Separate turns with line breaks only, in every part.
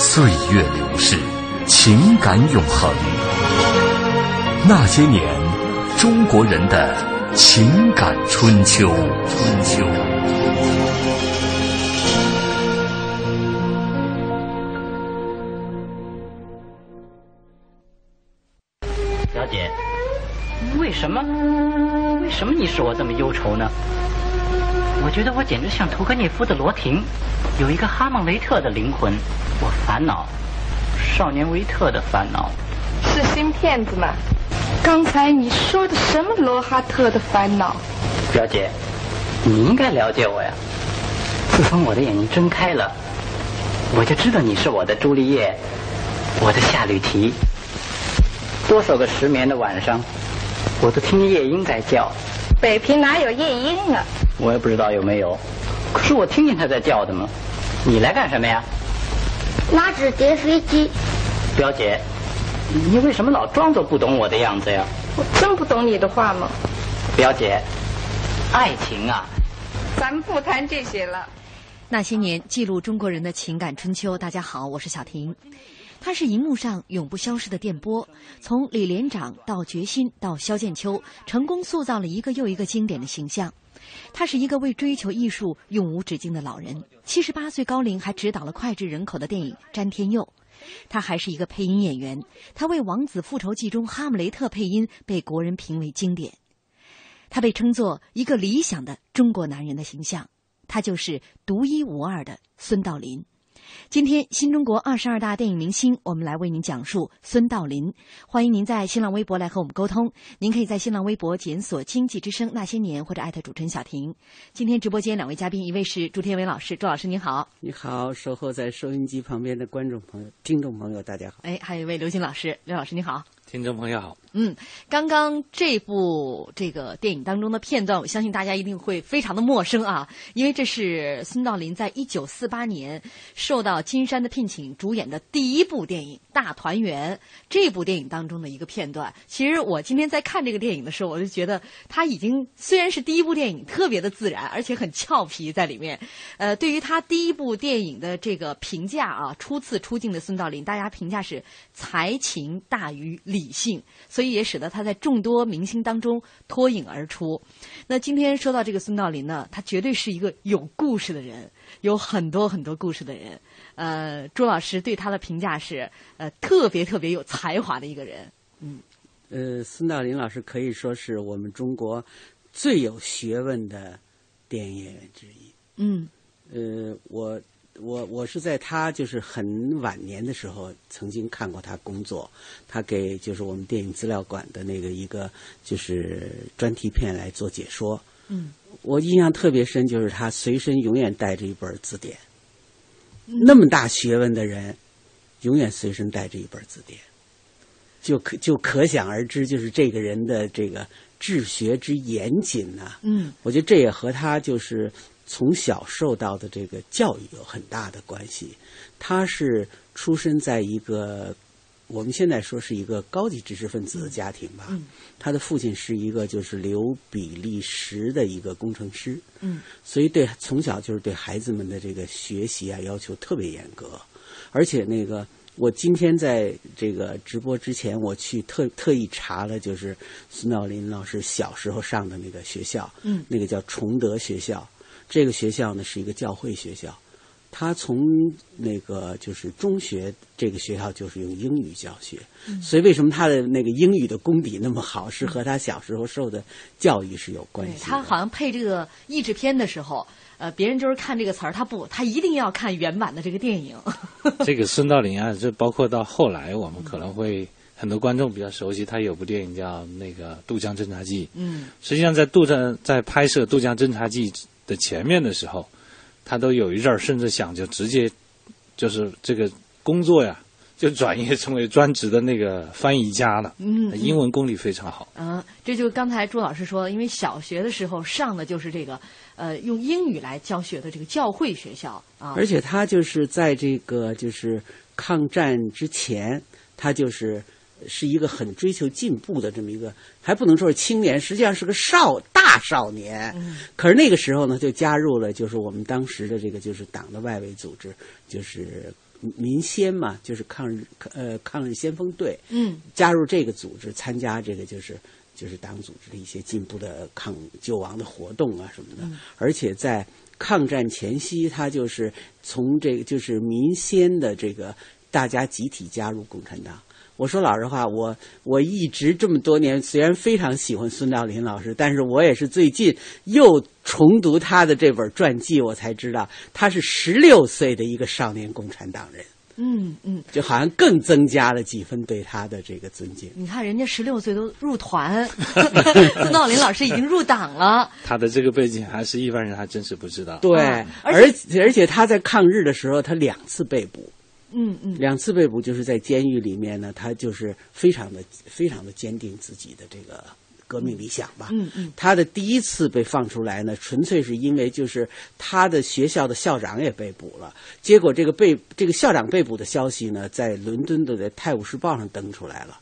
岁月流逝，情感永恒。那些年，中国人的情感春秋。春秋。
小姐，为什么？为什么你使我这么忧愁呢？我觉得我简直像屠格涅夫的罗婷，有一个哈蒙雷特的灵魂。我烦恼，少年维特的烦恼，
是新骗子吗？刚才你说的什么罗哈特的烦恼？
表姐，你应该了解我呀。自从我的眼睛睁开了，我就知道你是我的朱丽叶，我的夏吕提。多少个失眠的晚上，我都听夜莺在叫。
北平哪有夜莺啊？
我也不知道有没有，可是我听见它在叫的嘛。你来干什么呀？
拿纸叠飞机。
表姐，你为什么老装作不懂我的样子呀？
我真不懂你的话吗？
表姐，爱情啊，
咱们不谈这些了。
那些年，记录中国人的情感春秋。大家好，我是小婷。他是荧幕上永不消失的电波，从李连长到决心到萧剑秋，成功塑造了一个又一个经典的形象。他是一个为追求艺术永无止境的老人，七十八岁高龄还指导了脍炙人口的电影《詹天佑》。他还是一个配音演员，他为《王子复仇记》中哈姆雷特配音，被国人评为经典。他被称作一个理想的中国男人的形象，他就是独一无二的孙道临。今天，新中国二十二大电影明星，我们来为您讲述孙道临。欢迎您在新浪微博来和我们沟通。您可以在新浪微博检索“经济之声那些年”或者艾特主持人小婷。今天直播间两位嘉宾，一位是朱天伟老师，朱老师您好。
你好，守候在收音机旁边的观众朋友、听众朋友，大家好。
哎，还有一位刘星老师，刘老师你好。
听众朋友好。
嗯，刚刚这部这个电影当中的片段，我相信大家一定会非常的陌生啊，因为这是孙道临在一九四八年受到金山的聘请主演的第一部电影《大团圆》这部电影当中的一个片段。其实我今天在看这个电影的时候，我就觉得他已经虽然是第一部电影，特别的自然，而且很俏皮在里面。呃，对于他第一部电影的这个评价啊，初次出镜的孙道临，大家评价是才情大于理性。所以也使得他在众多明星当中脱颖而出。那今天说到这个孙道临呢，他绝对是一个有故事的人，有很多很多故事的人。呃，朱老师对他的评价是，呃，特别特别有才华的一个人。嗯，
呃，孙道临老师可以说是我们中国最有学问的电影演员之一。
嗯，
呃，我。我我是在他就是很晚年的时候曾经看过他工作，他给就是我们电影资料馆的那个一个就是专题片来做解说。
嗯，
我印象特别深，就是他随身永远带着一本字典。那么大学问的人，永远随身带着一本字典，就可就可想而知，就是这个人的这个治学之严谨呐。
嗯，
我觉得这也和他就是。从小受到的这个教育有很大的关系。他是出生在一个我们现在说是一个高级知识分子的家庭吧。
嗯。
他的父亲是一个就是留比利时的一个工程师。
嗯。
所以对从小就是对孩子们的这个学习啊要求特别严格，而且那个。我今天在这个直播之前，我去特特意查了，就是孙道林老师小时候上的那个学校，
嗯，
那个叫崇德学校。这个学校呢是一个教会学校，他从那个就是中学这个学校就是用英语教学，所以为什么他的那个英语的功底那么好，是和他小时候受的教育是有关系。
他好像配这个译制片的时候。呃，别人就是看这个词儿，他不，他一定要看原版的这个电影。
这个孙道临啊，这包括到后来，我们可能会很多观众比较熟悉，他有部电影叫那个《渡江侦察记》。
嗯，
实际上在渡江在拍摄《渡江侦察记》的前面的时候，他都有一阵儿甚至想就直接就是这个工作呀，就转业成为专职的那个翻译家了。
嗯，
英文功力非常好。
嗯，这就刚才朱老师说，因为小学的时候上的就是这个。呃，用英语来教学的这个教会学校啊，
而且他就是在这个就是抗战之前，他就是是一个很追求进步的这么一个，还不能说是青年，实际上是个少大少年。
嗯，
可是那个时候呢，就加入了就是我们当时的这个就是党的外围组织，就是民先嘛，就是抗日呃抗日先锋队。
嗯，
加入这个组织，参加这个就是。就是党组织的一些进步的抗救亡的活动啊什么的，而且在抗战前夕，他就是从这个就是民先的这个大家集体加入共产党。我说老实话，我我一直这么多年虽然非常喜欢孙道临老师，但是我也是最近又重读他的这本传记，我才知道他是十六岁的一个少年共产党人。
嗯嗯，
就好像更增加了几分对他的这个尊敬。
你看，人家十六岁都入团，孙道临老师已经入党了。
他的这个背景还是一般人还真是不知道。
对，而且而且他在抗日的时候，他两次被捕。
嗯嗯，
两次被捕就是在监狱里面呢，他就是非常的非常的坚定自己的这个。革命理想吧，
嗯嗯，
他的第一次被放出来呢，纯粹是因为就是他的学校的校长也被捕了，结果这个被这个校长被捕的消息呢，在伦敦的《泰晤士报》上登出来了，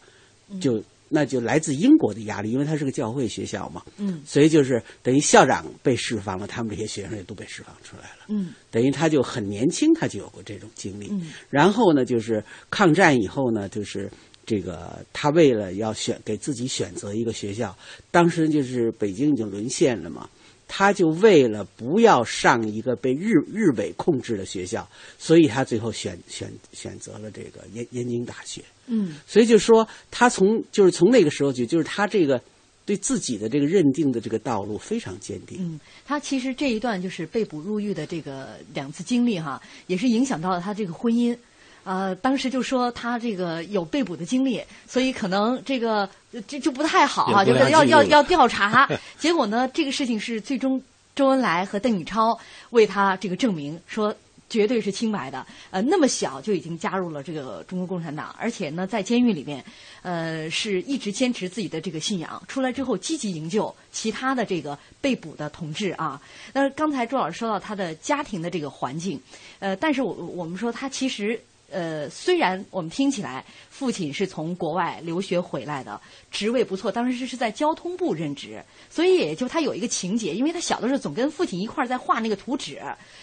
就那就来自英国的压力，因为他是个教会学校嘛，
嗯，
所以就是等于校长被释放了，他们这些学生也都被释放出来了，
嗯，
等于他就很年轻，他就有过这种经历，
嗯，
然后呢，就是抗战以后呢，就是。这个他为了要选给自己选择一个学校，当时就是北京已经沦陷了嘛，他就为了不要上一个被日日伪控制的学校，所以他最后选选选择了这个燕燕京大学。
嗯，
所以就说他从就是从那个时候起就是他这个对自己的这个认定的这个道路非常坚定。
嗯，他其实这一段就是被捕入狱的这个两次经历哈，也是影响到了他这个婚姻。呃，当时就说他这个有被捕的经历，所以可能这个就就不太好啊，就是要要要调查。结果呢，这个事情是最终周恩来和邓颖超为他这个证明说绝对是清白的。呃，那么小就已经加入了这个中国共产党，而且呢，在监狱里面，呃，是一直坚持自己的这个信仰。出来之后，积极营救其他的这个被捕的同志啊。那刚才朱老师说到他的家庭的这个环境，呃，但是我我们说他其实。呃，虽然我们听起来父亲是从国外留学回来的，职位不错，当时是在交通部任职，所以也就他有一个情节，因为他小的时候总跟父亲一块儿在画那个图纸，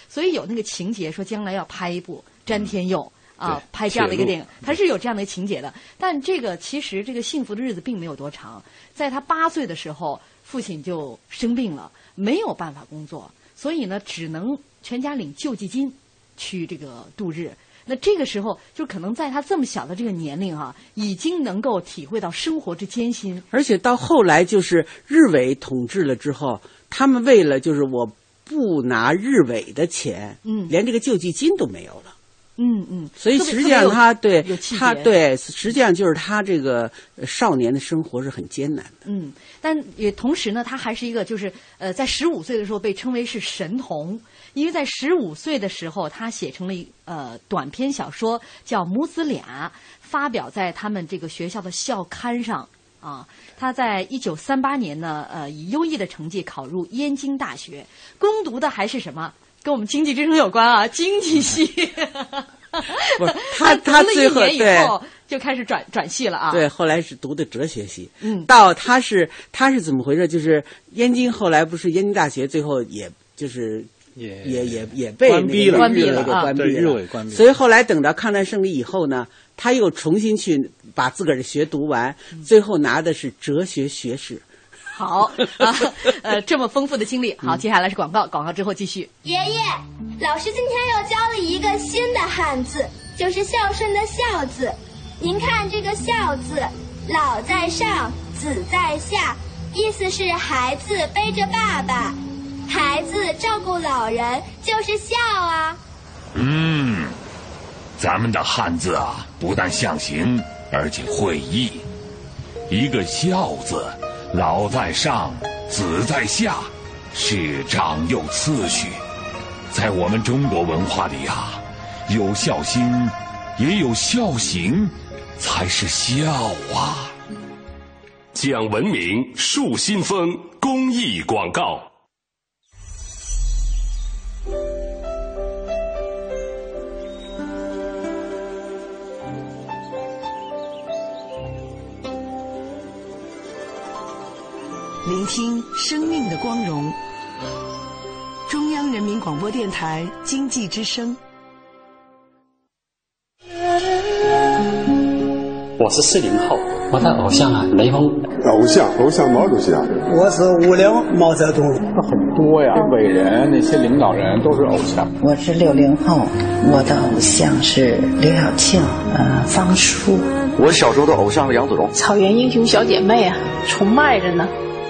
所以有那个情节说将来要拍一部詹天佑啊，拍这样的一个电影，他是有这样的情节的。但这个其实这个幸福的日子并没有多长，在他八岁的时候，父亲就生病了，没有办法工作，所以呢，只能全家领救济金去这个度日。那这个时候，就可能在他这么小的这个年龄哈，已经能够体会到生活之艰辛。
而且到后来，就是日伪统治了之后，他们为了就是我不拿日伪的钱，
嗯，
连这个救济金都没有了。
嗯嗯。
所以实际上他对他对实际上就是他这个少年的生活是很艰难的。
嗯，但也同时呢，他还是一个就是呃，在十五岁的时候被称为是神童。因为在十五岁的时候，他写成了一呃短篇小说，叫《母子俩》，发表在他们这个学校的校刊上啊。他在一九三八年呢，呃，以优异的成绩考入燕京大学，攻读的还是什么？跟我们经济之声有关啊，经济系。
不是他，他最后对
就开始转转系了啊。
对，后来是读的哲学系。
嗯，
到他是他是怎么回事？就是燕京后来不是燕京大学，最后也就是
也
也也也被
关闭了，
关闭
了，关闭了，
日伪关闭。
所以后来等到抗战胜利以后呢，他又重新去把自个儿的学读完，最后拿的是哲学学士。
好啊，呃，这么丰富的经历。好，接下来是广告，广告之后继续。
爷爷，老师今天又教了一个新的汉字，就是孝顺的孝字。您看这个孝字，老在上，子在下，意思是孩子背着爸爸，孩子照顾老人，就是孝啊。
嗯，咱们的汉字啊，不但象形，而且会意。一个孝字。老在上，子在下，是长幼次序。在我们中国文化里啊，有孝心，也有孝行，才是孝啊。
讲文明树新风公益广告。
聆听生命的光荣。中央人民广播电台经济之声。
我是四零后，我的偶像啊，雷锋。
偶像，偶像毛主席啊。
我是五零毛泽东。
很多呀，伟人那些领导人都是偶像。
我是六零后，我的偶像是刘晓庆，呃，方舒。
我小时候的偶像是杨子荣。
草原英雄小姐妹啊，崇拜着呢。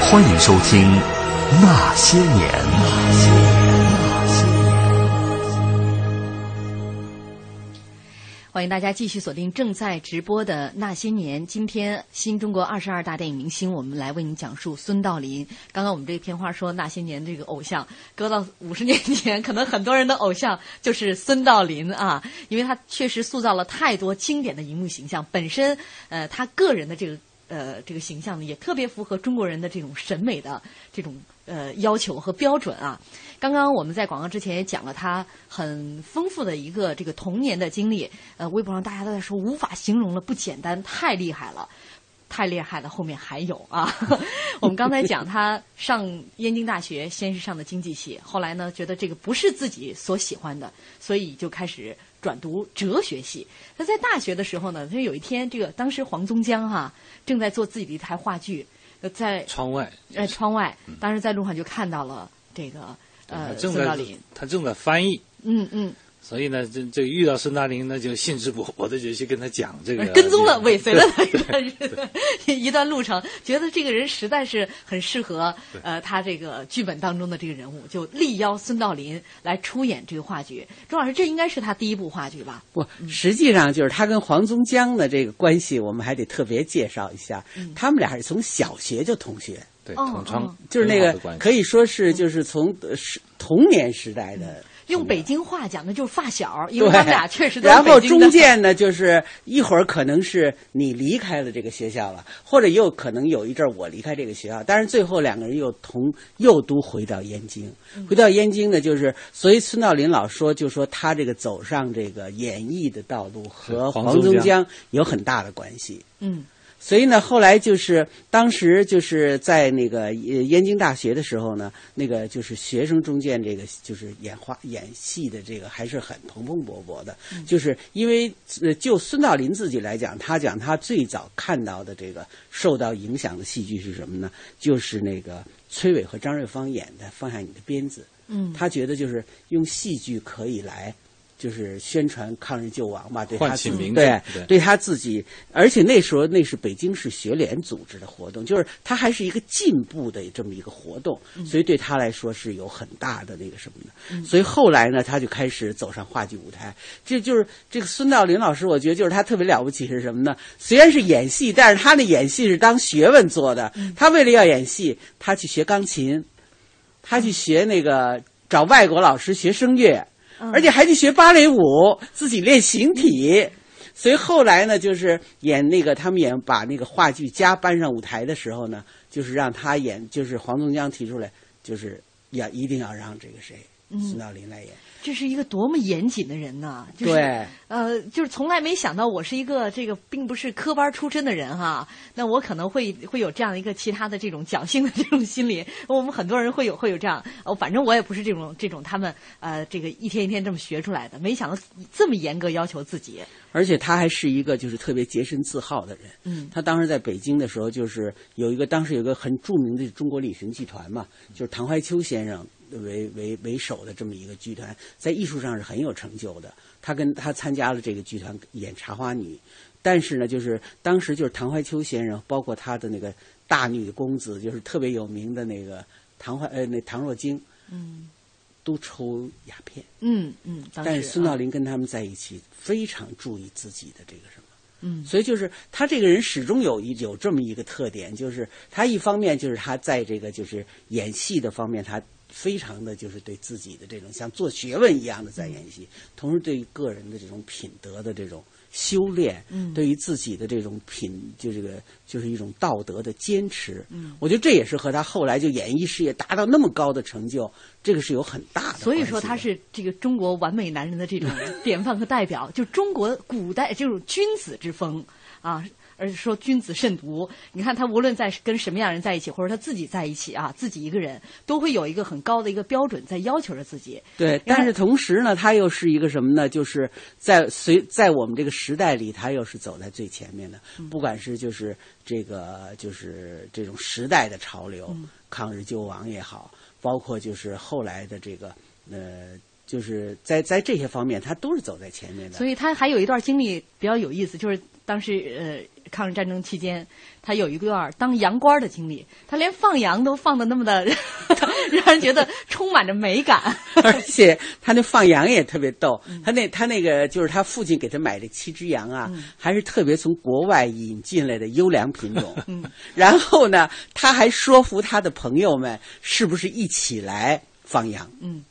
欢迎收听《那些年》。那些年，那些
年。欢迎大家继续锁定正在直播的《那些年》。今天新中国二十二大电影明星，我们来为您讲述孙道临。刚刚我们这片花说《那些年》这个偶像，搁到五十年前，可能很多人的偶像就是孙道临啊，因为他确实塑造了太多经典的荧幕形象。本身，呃，他个人的这个。呃，这个形象呢，也特别符合中国人的这种审美的这种呃要求和标准啊。刚刚我们在广告之前也讲了他很丰富的一个这个童年的经历，呃，微博上大家都在说无法形容了，不简单，太厉害了，太厉害了。后面还有啊，我们刚才讲他上燕京大学，先是上的经济系，后来呢觉得这个不是自己所喜欢的，所以就开始。转读哲学系，他在大学的时候呢，他有一天，这个当时黄宗江哈正在做自己的一台话剧，在
窗外，
在窗外，当时在路上就看到了这个呃孙道临，
他正在翻译，
嗯嗯。
所以呢，这这遇到孙大林，那就兴致勃勃的就去跟他讲这个，
跟踪了，尾随了他一段一段路程，觉得这个人实在是很适合呃他这个剧本当中的这个人物，就力邀孙道临来出演这个话剧。钟老师，这应该是他第一部话剧吧？
不，实际上就是他跟黄宗江的这个关系，我们还得特别介绍一下。他们俩是从小学就同学，
对，同窗，
就是那个可以说是就是从是童年时代的。
用北京话讲的就是发小，因为他们俩确实。
然后中间呢，就是一会儿可能是你离开了这个学校了，或者也有可能有一阵我离开这个学校，但是最后两个人又同又都回到燕京。回到燕京呢，就是所以孙道临老说，就说他这个走上这个演艺的道路和黄宗江有很大的关系。
嗯。
所以呢，后来就是当时就是在那个燕京大学的时候呢，那个就是学生中间这个就是演话演戏的这个还是很蓬蓬勃勃的。就是因为就孙道临自己来讲，他讲他最早看到的这个受到影响的戏剧是什么呢？就是那个崔伟和张瑞芳演的《放下你的鞭子》。
嗯，
他觉得就是用戏剧可以来就是宣传抗日救亡嘛，对他自己对
对
他自己，而且那时候那是北京市学联组织的活动，就是他还是一个进步的这么一个活动，所以对他来说是有很大的那个什么的。所以后来呢，他就开始走上话剧舞台。这就是这个孙道临老师，我觉得就是他特别了不起是什么呢？虽然是演戏，但是他那演戏是当学问做的。他为了要演戏，他去学钢琴，他去学那个找外国老师学声乐。而且还得学芭蕾舞，自己练形体。所以后来呢，就是演那个他们演把那个话剧家搬上舞台的时候呢，就是让他演，就是黄宗江提出来，就是要一定要让这个谁孙道临来演。
这是一个多么严谨的人呐！就是、
对，
呃，就是从来没想到我是一个这个并不是科班出身的人哈，那我可能会会有这样一个其他的这种侥幸的这种心理。我们很多人会有会有这样，哦，反正我也不是这种这种他们呃这个一天一天这么学出来的，没想到这么严格要求自己。
而且他还是一个就是特别洁身自好的人。
嗯，
他当时在北京的时候，就是有一个当时有一个很著名的中国旅行剧团嘛，就是唐怀秋先生。为为为首的这么一个剧团，在艺术上是很有成就的。他跟他参加了这个剧团演《茶花女》，但是呢，就是当时就是唐怀秋先生，包括他的那个大女公子，就是特别有名的那个唐怀呃那唐若晶，
嗯，
都抽鸦片，
嗯嗯。
但是孙道临跟他们在一起，非常注意自己的这个什么，
嗯，
所以就是他这个人始终有一有这么一个特点，就是他一方面就是他在这个就是演戏的方面，他。非常的就是对自己的这种像做学问一样的在演戏，同时对于个人的这种品德的这种修炼，
嗯，
对于自己的这种品，就这个就是一种道德的坚持，
嗯，
我觉得这也是和他后来就演艺事业达到那么高的成就，这个是有很大的。
所以说他是这个中国完美男人的这种 典范和代表，就中国古代这种君子之风啊。而是说君子慎独，你看他无论在跟什么样人在一起，或者他自己在一起啊，自己一个人都会有一个很高的一个标准在要求着自己。
对，但是同时呢，他又是一个什么呢？就是在随在我们这个时代里，他又是走在最前面的。不管是就是这个就是这种时代的潮流，
嗯、
抗日救亡也好，包括就是后来的这个呃。就是在在这些方面，他都是走在前面的。
所以他还有一段经历比较有意思，就是当时呃抗日战争期间，他有一段当洋官的经历，他连放羊都放的那么的 让人觉得充满着美感。
而且他那放羊也特别逗，他那他那个就是他父亲给他买的七只羊啊，
嗯、
还是特别从国外引进来的优良品种。
嗯、
然后呢，他还说服他的朋友们是不是一起来放羊。
嗯。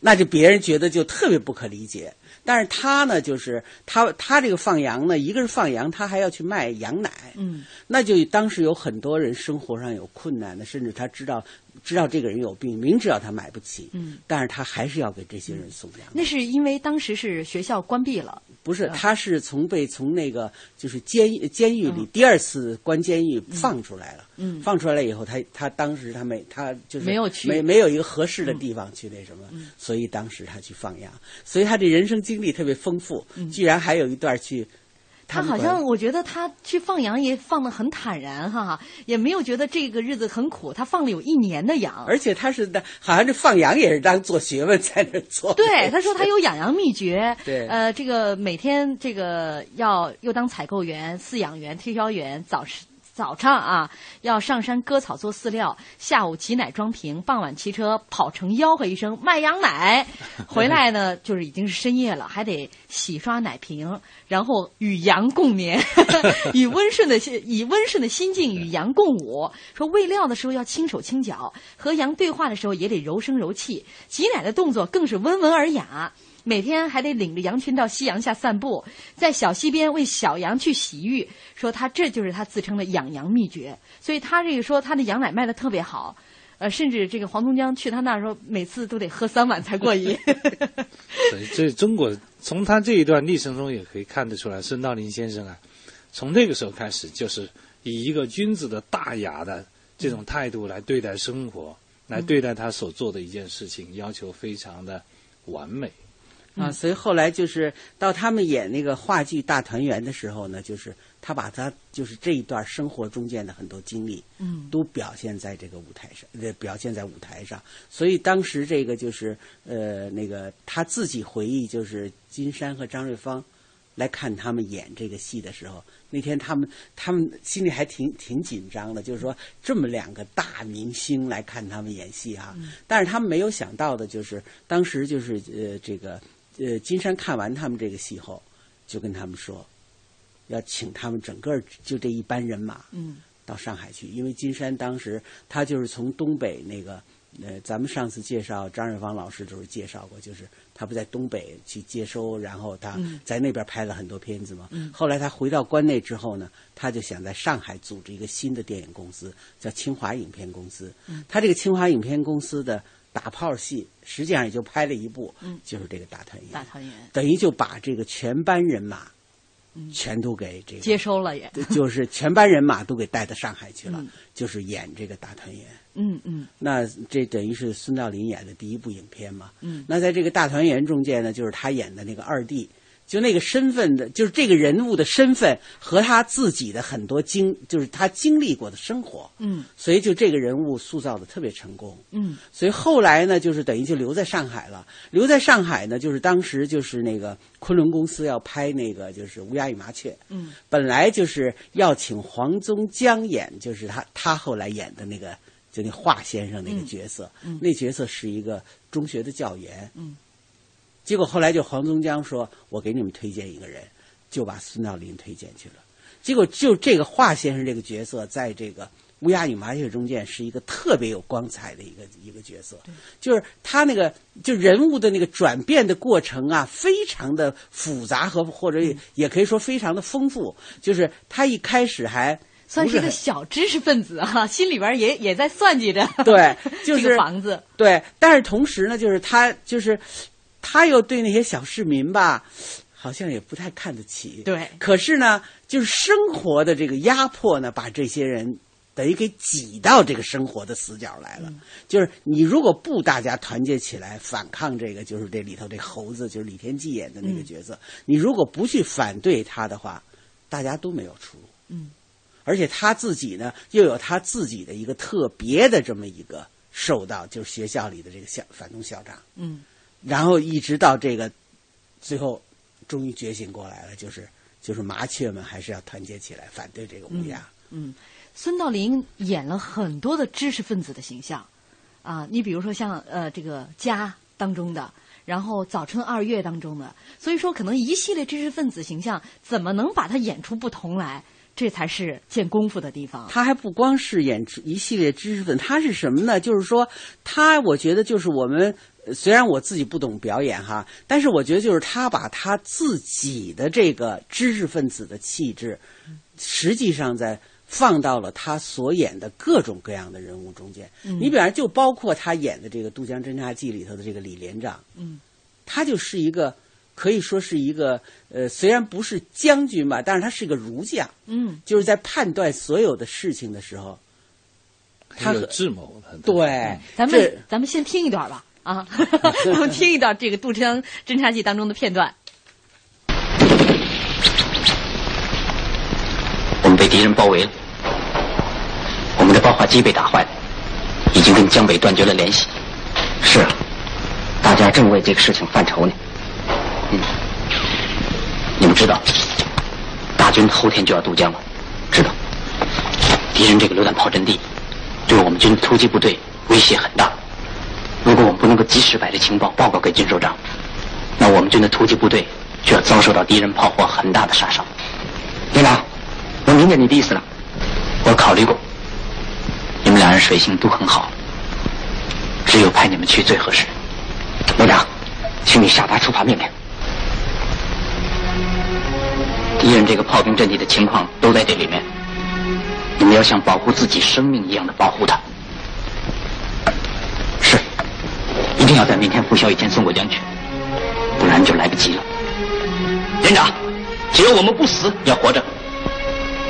那就别人觉得就特别不可理解，但是他呢，就是他他这个放羊呢，一个是放羊，他还要去卖羊奶，
嗯，
那就当时有很多人生活上有困难的，甚至他知道知道这个人有病，明知道他买不起，
嗯，
但是他还是要给这些人送粮。
那是因为当时是学校关闭了，
不是，他是从被从那个就是监监狱里第二次关监狱放出来了。
嗯，
放出来了以后，他他当时他没他就是
没有去，
没没有一个合适的地方去那什么，
嗯、
所以当时他去放羊，所以他的人生经历特别丰富，
嗯、
居然还有一段去。
他好像我觉得他去放羊也放得很坦然哈，也没有觉得这个日子很苦。他放了有一年的羊，
而且他是的，好像这放羊也是当做学问在那做。
对，他说他有养羊秘诀。
对，
呃，这个每天这个要又当采购员、饲养员、推销员，早晨。早上啊，要上山割草做饲料；下午挤奶装瓶；傍晚骑车跑城吆喝一声卖羊奶。回来呢，就是已经是深夜了，还得洗刷奶瓶，然后与羊共眠，以温顺的心以温顺的心境与羊共舞。说喂料的时候要轻手轻脚，和羊对话的时候也得柔声柔气，挤奶的动作更是温文尔雅。每天还得领着羊群到夕阳下散步，在小溪边为小羊去洗浴，说他这就是他自称的养羊秘诀。所以他这个说他的羊奶卖的特别好，呃，甚至这个黄宗江去他那儿说，每次都得喝三碗才过瘾。
所以这中国从他这一段历程中也可以看得出来，孙道临先生啊，从那个时候开始就是以一个君子的大雅的这种态度来对待生活，来对待他所做的一件事情，要求非常的完美。
啊，所以后来就是到他们演那个话剧《大团圆》的时候呢，就是他把他就是这一段生活中间的很多经历，
嗯，
都表现在这个舞台上，呃，表现在舞台上。所以当时这个就是呃，那个他自己回忆，就是金山和张瑞芳来看他们演这个戏的时候，那天他们他们心里还挺挺紧张的，就是说这么两个大明星来看他们演戏哈、
嗯。
但是他们没有想到的就是，当时就是呃这个呃金山看完他们这个戏后，就跟他们说，要请他们整个就这一班人马，
嗯，
到上海去，因为金山当时他就是从东北那个呃，咱们上次介绍张瑞芳老师的时候介绍过，就是他不在东北去接收，然后他
嗯。
在那边拍了很多片子嘛。
嗯。
后来他回到关内之后呢，他就想在上海组织一个新的电影公司，叫清华影片公司。
嗯。
他这个清华影片公司的打炮戏，实际上也就拍了一部，
嗯。
就是这个大团圆。
大团圆
等于就把这个全班人马
嗯。
全都给这个
接收了也，
就是全班人马都给带到上海去了，
嗯。
就是演这个大团圆。
嗯嗯。
那这等于是孙道临演的第一部影片嘛。
嗯。
那在这个大团圆中间呢，就是他演的那个二弟，就那个身份的，就是这个人物的身份和他自己的很多经，就是他经历过的生活，
嗯。
所以就这个人物塑造的特别成功。
嗯。
所以后来呢，就是等于就留在上海了。留在上海呢，就是当时就是那个昆仑公司要拍那个就是《乌鸦与麻雀》，
嗯。
本来就是要请黄宗江演，就是他他后来演的那个就那华先生那个角色，
嗯嗯。
那角色是一个中学的教员。
嗯
结果后来就黄宗江说：“我给你们推荐一个人，就把孙道临推荐去了。”结果就这个华先生这个角色，在这个《乌鸦与麻雀》中间是一个特别有光彩的一个一个角色，就是他那个就人物的那个转变的过程啊，非常的复杂和或者也也可以说非常的丰富。就是他一开始还
算是一个小知识分子啊，心里边也也在算计着，
对，就是
房子，
对，但是同时呢，就是他就是他又对那些小市民吧，好像也不太看得起。
对
可是呢，就是生活的这个压迫呢，把这些人等于给挤到这个生活的死角来了。就是你如果不大家团结起来反抗这个，就是这里头这猴子，就是李天骥演的那个角色，你如果不去反对他的话，大家都没有出路。
嗯
而且他自己呢，又有他自己的一个特别的这么一个受到，就是学校里的这个校反动校长，
嗯
然后一直到这个最后终于觉醒过来了，就是就是麻雀们还是要团结起来反对这个乌鸦。
嗯，孙道临演了很多的知识分子的形象啊，你比如说像呃这个家当中的。然后早春二月当中的，所以说可能一系列知识分子形象怎么能把它演出不同来，这才是见功夫的地方。
他还不光是演一系列知识分子，他是什么呢？就是说，他我觉得就是我们呃虽然我自己不懂表演哈，但是我觉得就是他把他自己的这个知识分子的气质，实际上在放到了他所演的各种各样的人物中间。
嗯
你比方就包括他演的这个《渡江侦察记》里头的这个李连长，
嗯
他就是一个可以说是一个呃，虽然不是将军吧，但是他是一个儒将。
嗯
就是在判断所有的事情的时候，他
很有智谋的。
对，
咱们咱们先听一段吧啊，我们听一段这个《杜江侦察记》当中的片段。
我们被敌人包围了，我们的爆话机被打坏了，已经跟江北断绝了联系。是啊，大家正为这个事情犯愁呢。嗯，你们知道，大军后天就要渡江了，知道？敌人这个榴弹炮阵地，对我们军突击部队威胁很大。如果我们不能够及时把这情报报告给军首长，那我们军的突击部队就要遭受到敌人炮火很大的杀伤。连长，我明白你的意思了，我考虑过，你们两人水性都很好，只有派你们去最合适。连长，请你下达处罚命令。敌人这个炮兵阵地的情况都在这里面，你们要像保护自己生命一样的保护他。是，一定要在明天拂晓以前送过江去，不然就来不及了。连长，只要我们不死，要活着，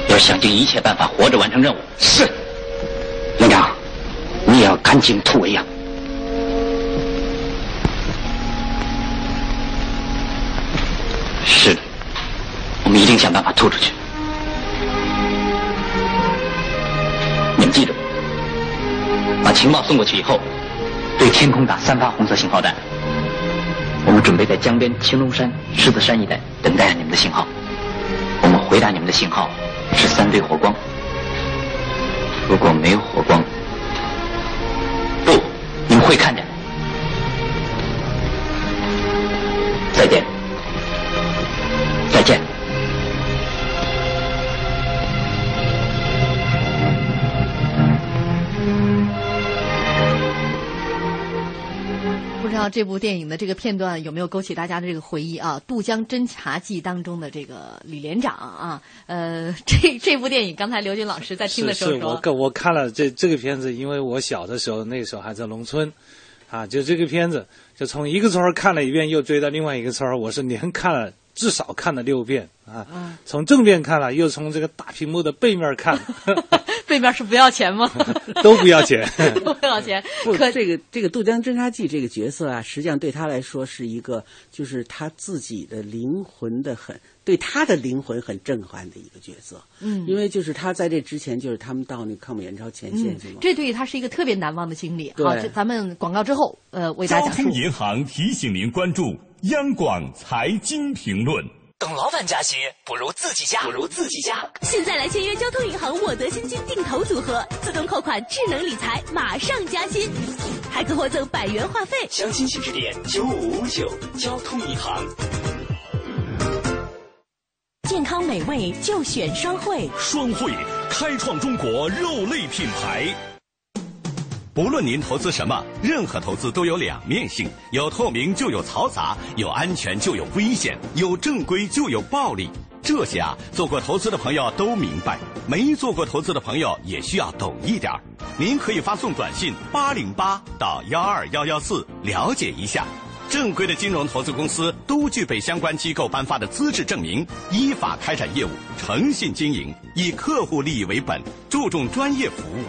要想尽一切办法活着完成任务。是，连长，你也要赶紧突围呀、我们一定想办法吐出去。你们记住，把情报送过去以后，对天空打三发红色信号弹。我们准备在江边青龙山、狮子山一带等待你们的信号。我们回答你们的信号是三堆火光。如果没有火光，不，你们会看见。再见，再见。
知道这部电影的这个片段有没有勾起大家的这个回忆啊？《渡江侦察记》当中的这个李连长啊，呃，这这部电影刚才刘军老师在听的时候
说，我我看了这这个片子，因为我小的时候那时候还在农村，啊，就这个片子就从一个村看了一遍，又追到另外一个村我是连看了至少看了六遍啊，从正面看了，又从这个大屏幕的背面看。
背面是不要钱吗？
都不要钱，
都 不要钱。
可这个这个渡江侦察记这个角色啊，实际上对他来说是一个，就是他自己的灵魂的很，对他的灵魂很震撼的一个角色。
嗯，
因为就是他在这之前，就是他们到那抗美援朝前线去嘛。
这对于他是一个特别难忘的经历。好，这咱们广告之后，呃，为大家。
交通银行提醒您关注央广财经评论。
等老板加薪，不如自己加，不如自己加。
现在来签约交通银行沃德新金定投组合，自动扣款，智能理财，马上加薪，还可获赠百元话费。
详情请致电九五五九交通银行。
健康美味就选双汇，
双汇开创中国肉类品牌。不论您投资什么，任何投资都有两面性，有透明就有嘈杂，有安全就有危险，有正规就有暴利。这些啊，做过投资的朋友都明白，没做过投资的朋友也需要懂一点儿您可以发送短信八零八到幺二幺幺四了解一下。正规的金融投资公司都具备相关机构颁发的资质证明，依法开展业务，诚信经营，以客户利益为本，注重专业服务。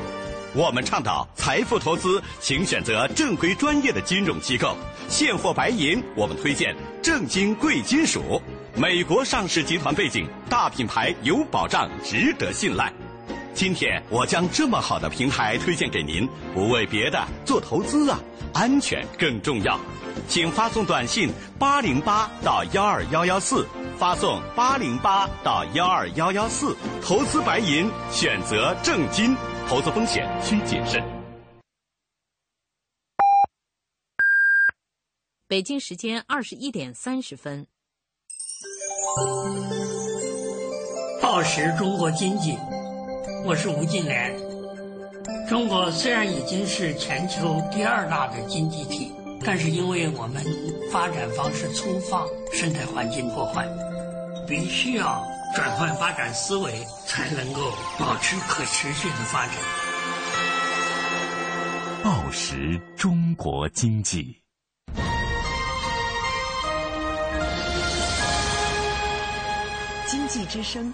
我们倡导财富投资，请选择正规专业的金融机构。现货白银，我们推荐正金贵金属。美国上市集团背景，大品牌有保障，值得信赖。今天我将这么好的平台推荐给您，不为别的，做投资啊，安全更重要。请发送短信八零八到幺二幺幺四，发送八零八到幺二幺幺四，投资白银，选择正金。投资风险需谨慎。
北京时间二十一点三十分。
报时中国经济，我是吴敬琏。中国虽然已经是全球第二大的经济体，但是因为我们发展方式粗放，生态环境破坏，必须要。转换发展思维，才能够保持可持续的发展。
报时中国经济，
经济之声，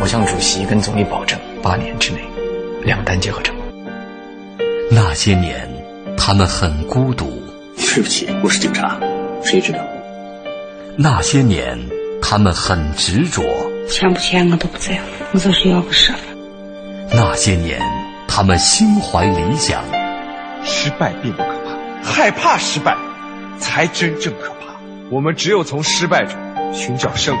我向主席跟总理保证，八年之内两弹结合成功。
那些年，他们很孤独。
对不起，我是警察。谁知道？
那些年，他们很执着。
钱不钱我都不在乎，我就是要个身份。
那些年，他们心怀理想。
失败并不可怕，害怕失败才真正可怕。我们只有从失败中寻找胜利，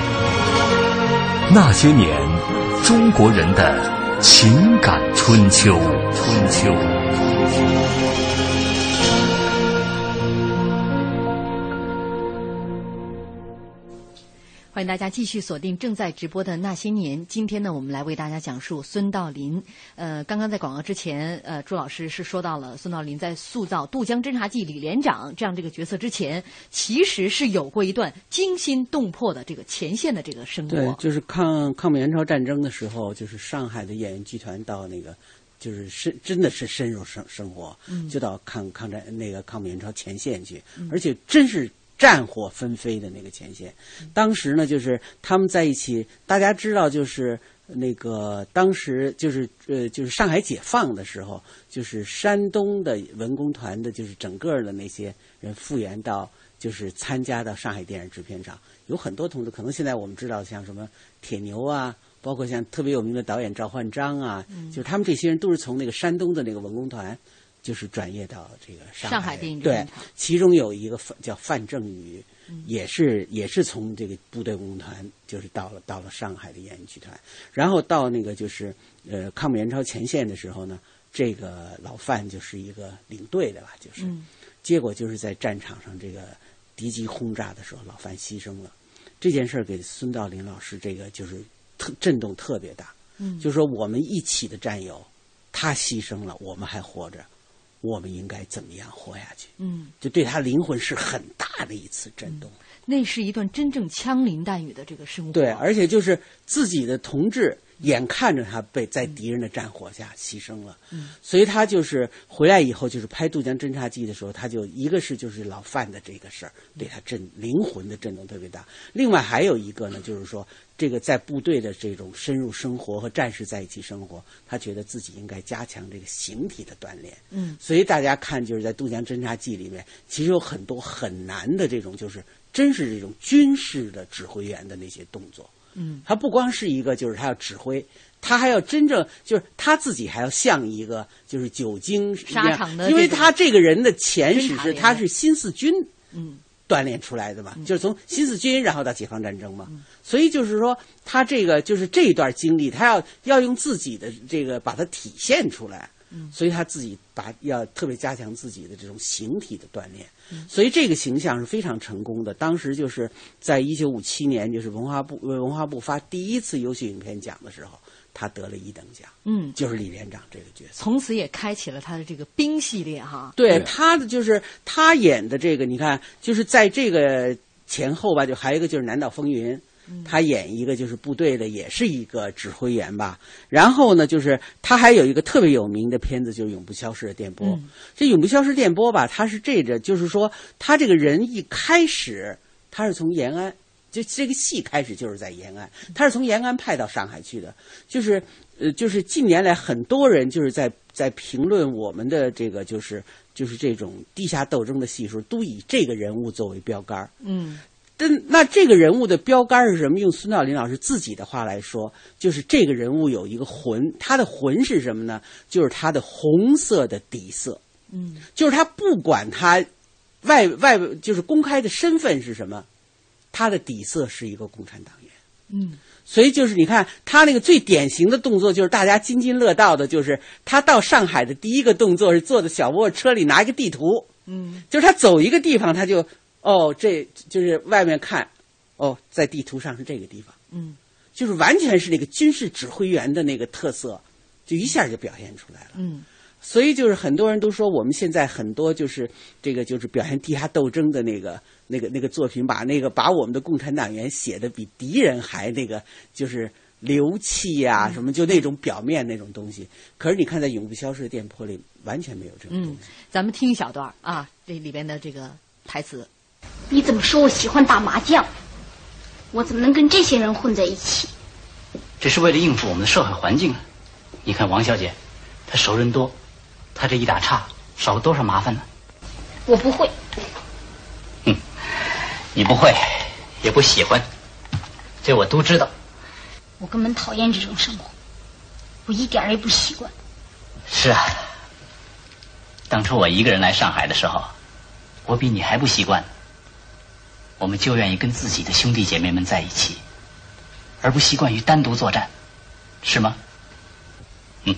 那些年，中国人的情感春秋。春秋。
欢迎大家继续锁定正在直播的那些年。今天呢，我们来为大家讲述孙道临。呃，刚刚在广告之前，呃，朱老师是说到了孙道临在塑造渡江侦察记李连长这样这个角色之前，其实是有过一段惊心动魄的这个前线的这个生活。
对，就是抗抗美援朝战争的时候，就是上海的演员剧团到那个，就是深真的是深入生生活，
嗯
就到抗抗战那个抗美援朝前线去，
嗯
而且真是。战火纷飞的那个前线，当时呢，就是他们在一起，大家知道，就是那个当时就是呃，就是上海解放的时候，就是山东的文工团的，就是整个的那些人复员到，就是参加到上海电影制片厂，有很多同志，可能现在我们知道，像什么铁牛啊，包括像特别有名的导演赵焕章啊，
嗯
就是他们这些人都是从那个山东的那个文工团。就是转业到这个上海，对其中有一个范叫范正宇，
嗯。
也是也是从这个部队文工团，就是到了到了上海的演艺剧团，然后到那个就是呃抗美援朝前线的时候呢，这个老范就是一个领队的吧，就是，
嗯。
结果就是在战场上这个敌机轰炸的时候，老范牺牲了，这件事儿给孙道临老师这个就是特震动特别大，
嗯。
就是说我们一起的战友，他牺牲了，我们还活着，我们应该怎么样活下去？
嗯，
就对他灵魂是很大的一次震动。
那是一段真正枪林弹雨的这个生活。
对，而且就是自己的同志眼看着他被在敌人的战火下牺牲了，
嗯。
所以他就是回来以后，就是拍《渡江侦察记》的时候，他就一个是就是老范的这个事儿对他震灵魂的震动特别大，另外还有一个呢，就是说这个在部队的这种深入生活和战士在一起生活，他觉得自己应该加强这个形体的锻炼。
嗯。
所以大家看，就是在《渡江侦察记》里面，其实有很多很难的这种，就是真是这种军事的指挥员的那些动作。
嗯。
他不光是一个，就是他要指挥，他还要真正就是他自己还要像一个就是久经
沙场的
因为他这个人的前
侦
史是他是新四军
嗯。
锻炼出来的嘛，就是从新四军然后到解放战争嘛，所以就是说他这个就是这一段经历，他要要用自己的这个把它体现出来。
嗯
所以他自己把要特别加强自己的这种形体的锻炼，
嗯
所以这个形象是非常成功的。当时就是在一九五七年，就是文化部文化部发第一次优秀影片奖的时候，他得了一等奖，
嗯，
就是李连长这个角色。
从此也开启了他的这个兵系列哈。
对他的就是他演的这个，你看，就是在这个前后吧，就还有一个就是《南岛风云》，他演一个就是部队的，也是一个指挥员吧。然后呢，就是他还有一个特别有名的片子，就是《永不消失的电波》。
嗯
这《永不消失电波》吧，他是这个，就是说他这个人一开始他是从延安。就这个戏开始就是在延安，他是从延安派到上海去的，就是呃，就是近年来很多人就是在在评论我们的这个就是就是这种地下斗争的戏时候，都以这个人物作为标杆儿。
嗯
但那这个人物的标杆是什么？用孙道林老师自己的话来说，就是这个人物有一个魂，他的魂是什么呢？就是他的红色的底色，
嗯
就是他不管他外外就是公开的身份是什么，他的底色是一个共产党员。
嗯
所以就是你看他那个最典型的动作，就是大家津津乐道的，就是他到上海的第一个动作是坐在小卧车里拿一个地图，
嗯
就是他走一个地方，他就哦，这就是外面看，哦，在地图上是这个地方，
嗯
就是完全是那个军事指挥员的那个特色，就一下就表现出来了。
嗯
所以就是很多人都说，我们现在很多就是这个就是表现地下斗争的那个那个那个作品，把那个把我们的共产党员写的比敌人还那个就是流气呀、
嗯
什么就那种表面那种东西。可是你看在《永不消逝的电波》里，完全没有这种东
嗯
西。，
咱们听一小段儿啊，这里边的这个台词。
你怎么说我喜欢打麻将？我怎么能跟这些人混在一起？
这是为了应付我们的社会环境啊！你看王小姐，她熟人多，她这一打岔少了多少麻烦呢？
我不会。
你不会，也不喜欢，这我都知道。
我根本讨厌这种生活，我一点也不习惯。
是啊，当初我一个人来上海的时候，我比你还不习惯。我们就愿意跟自己的兄弟姐妹们在一起，而不习惯于单独作战，是吗？嗯。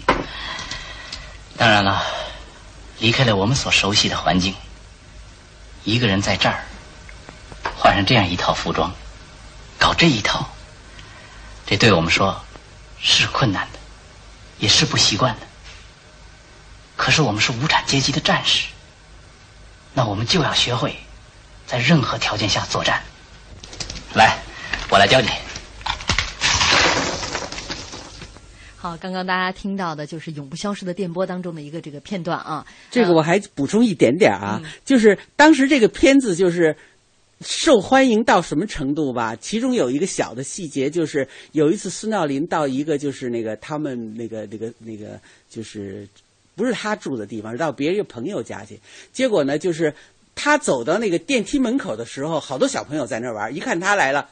当然了，离开了我们所熟悉的环境，一个人在这儿换上这样一套服装，搞这一套，这对我们说是困难的，也是不习惯的。可是我们是无产阶级的战士，那我们就要学会在任何条件下作战。来，我来教你。
好，刚刚大家听到的就是《永不消失的电波》当中的一个这个片段啊。
这个我还补充一点点啊，就是当时这个片子就是受欢迎到什么程度吧？其中有一个小的细节，就是有一次孙道林到一个就是那个他们那个那个那个就是不是他住的地方，到别人一个朋友家去，结果呢，就是他走到那个电梯门口的时候，好多小朋友在那玩，一看他来了，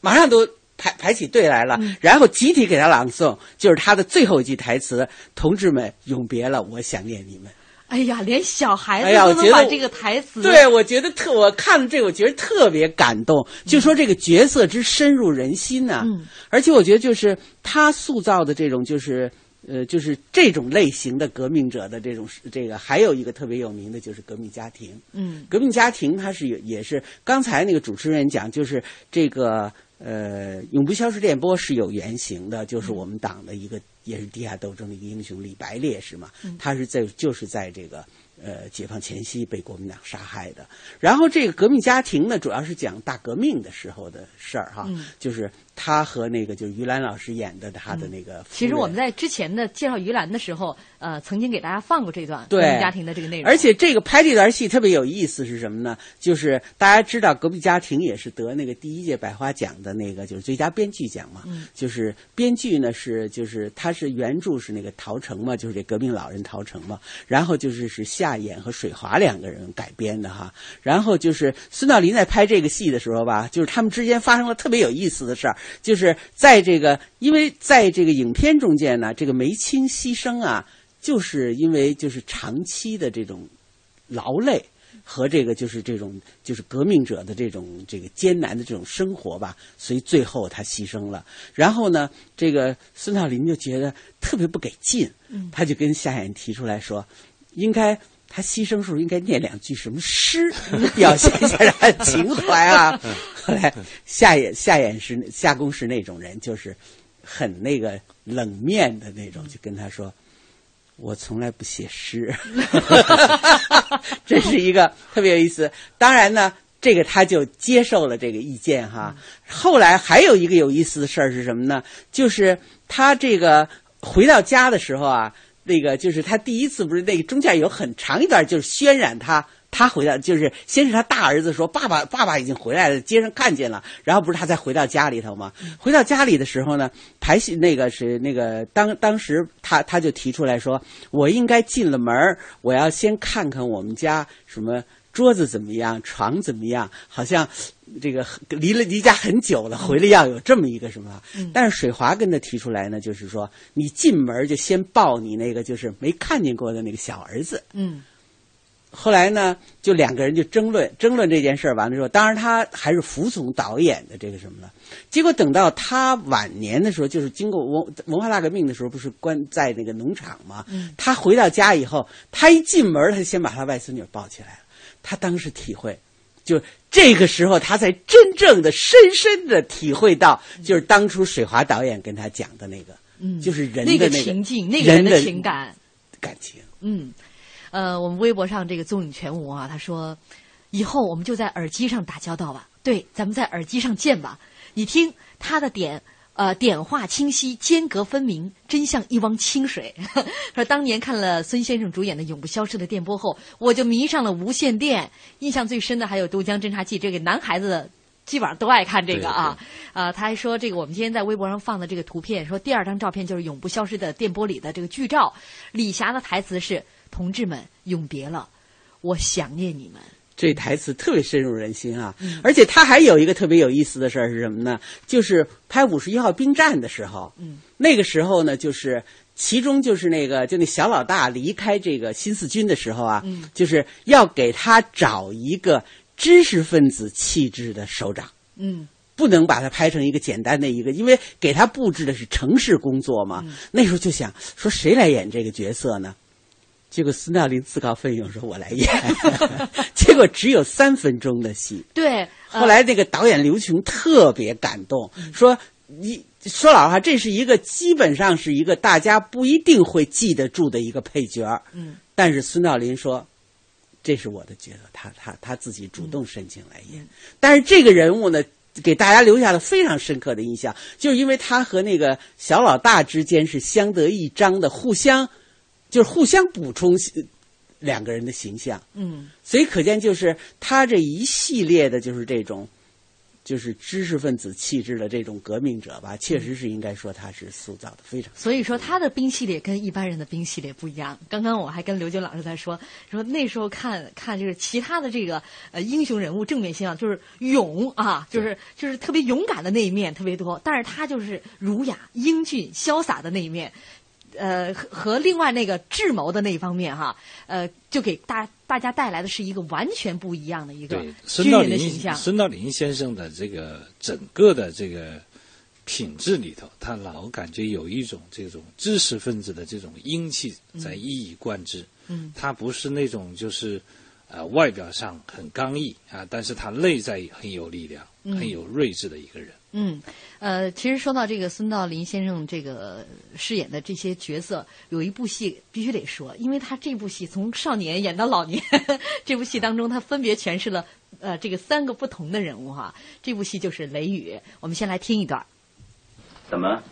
马上都。排排起队来了，然后集体给他朗诵，就是他的最后一句台词：“同志们，永别了，我想念你们。”
哎呀，连小孩子都能把这个台词，
对我觉得特，我看了这个，我觉得特别感动。就说这个角色之深入人心呐，而且我觉得就是他塑造的这种，就是呃，就是这种类型的革命者的这种这个，还有一个特别有名的就是革命家庭。
嗯，
革命家庭它是有，也是刚才那个主持人讲，就是这个。呃，永不消失电波是有原型的，就是我们党的一个也是地下斗争的一个英雄李白烈士嘛，他是在就是在这个。呃，解放前夕被国民党杀害的。然后这个革命家庭呢，主要是讲大革命的时候的事儿哈，就是他和那个就是于兰老师演的他的那个。
其实我们在之前的介绍于兰的时候，呃，曾经给大家放过这段革命家庭的这个内容。
而且这个拍这段戏特别有意思是什么呢？就是大家知道革命家庭也是得那个第一届百花奖的那个就是最佳编剧奖嘛，就是编剧呢是就是他是原著是那个陶成嘛，就是这革命老人陶成嘛，然后就是是下。大演和水华两个人改编的哈，然后就是孙道临在拍这个戏的时候吧，就是他们之间发生了特别有意思的事儿，就是在这个，因为在这个影片中间呢，这个梅青牺牲啊，就是因为就是长期的这种劳累和这个就是这种就是革命者的这种这个艰难的这种生活吧，所以最后他牺牲了。然后呢，这个孙道临就觉得特别不给劲，他就跟夏衍提出来说，应该。他牺牲时候应该念两句什么诗，表现一下他的情怀啊。后来夏衍夏衍是夏公是那种人，就是很那个冷面的那种，就跟他说：“我从来不写诗。” 这是一个特别有意思。当然呢，这个他就接受了这个意见哈。后来还有一个有意思的事儿是什么呢？就是他这个回到家的时候啊。那个就是他第一次不是那个中间有很长一段就是渲染他他回到就是先是他大儿子说爸爸爸爸已经回来了街上看见了然后不是他再回到家里头吗？回到家里的时候呢排戏那个是那个当当时他他就提出来说我应该进了门我要先看看我们家什么。桌子怎么样？床怎么样？好像这个离了离家很久了，回来要有这么一个什么？但是水华跟他提出来呢，就是说你进门就先抱你那个就是没看见过的那个小儿子。
嗯。
后来呢，就两个人就争论争论这件事儿，完了之后，当然他还是服从导演的这个什么了。结果等到他晚年的时候，就是经过文文化大革命的时候，不是关在那个农场吗？他回到家以后，他一进门，他就先把他外孙女抱起来了。他当时体会，就这个时候，他才真正的、深深的体会到，就是当初水华导演跟他讲的那个，
嗯，
就是人的那
个情境，那个人的情感、
感情。
嗯，呃，我们微博上这个踪影全无啊，他说，以后我们就在耳机上打交道吧。对，咱们在耳机上见吧。你听他的点。呃，点画清晰，间隔分明，真像一汪清水。说当年看了孙先生主演的《永不消失的电波》后，我就迷上了无线电。印象最深的还有《都江侦察记》，这个男孩子基本上都爱看这个啊。啊，他还说这个我们今天在微博上放的这个图片，说第二张照片就是《永不消失的电波》里的这个剧照。李霞的台词是：“同志们，永别了，我想念你们。”
这台词特别深入人心啊！而且他还有一个特别有意思的事儿是什么呢？就是拍五十一号兵站的时候，那个时候呢，就是其中就是那个，就那小老大离开这个新四军的时候啊，
嗯
就是要给他找一个知识分子气质的首长。
嗯
不能把它拍成一个简单的一个，因为给他布置的是城市工作嘛。那时候就想说谁来演这个角色呢？结果斯大林自告奋勇说：“我来演。” 结果只有三分钟的戏。
对，呃
后来那个导演刘琼特别感动，说：“你说老实话，这是一个基本上是一个大家不一定会记得住的一个配角儿
嗯
但是孙道林说：“这是我的角色，他他他自己主动申请来演。但是这个人物呢，给大家留下了非常深刻的印象，就是因为他和那个小老大之间是相得益彰的，互相就是互相补充呃两个人的形象。
嗯
所以可见，就是他这一系列的，就是这种，就是知识分子气质的这种革命者吧，确实是应该说他是塑造的非常。
所以说他的兵系列跟一般人的兵系列不一样。刚刚我还跟刘军老师在说，说那时候看看就是其他的这个呃英雄人物正面形象，就是勇啊，就是就是特别勇敢的那一面特别多，但是他就是儒雅、英俊、潇洒的那一面。呃，和和另外那个智谋的那一方面哈，呃，就给大大家带来的是一个完全不一样的一个
对，
军
孙道临
人的形象。
孙道临先生的这个整个的这个品质里头，他老感觉有一种这种知识分子的这种英气在一以贯之。
嗯
他不是那种就是呃外表上很刚毅啊，但是他内在很有力量、
嗯
很有睿智的一个人。
嗯，呃，其实说到这个孙道临先生这个饰演的这些角色，有一部戏必须得说，因为他这部戏从少年演到老年，这部戏当中他分别诠释了呃这个三个不同的人物哈。这部戏就是《雷雨》，我们先来听一段。
怎么，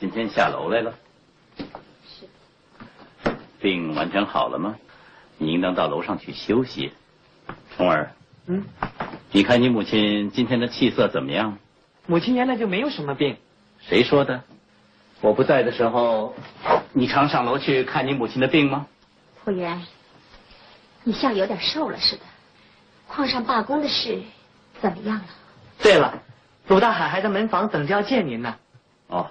今天下楼来了？是。病完全好了吗？你应当到楼上去休息。虫儿，
嗯，
你看你母亲今天的气色怎么样？
母亲原来就没有什么病。
谁说的？我不在的时候，你常上楼去看你母亲的病吗？
傅源，你像有点瘦了似的。矿上罢工的事怎么样了？
对了，鲁大海还在门房等着要见您呢。
哦，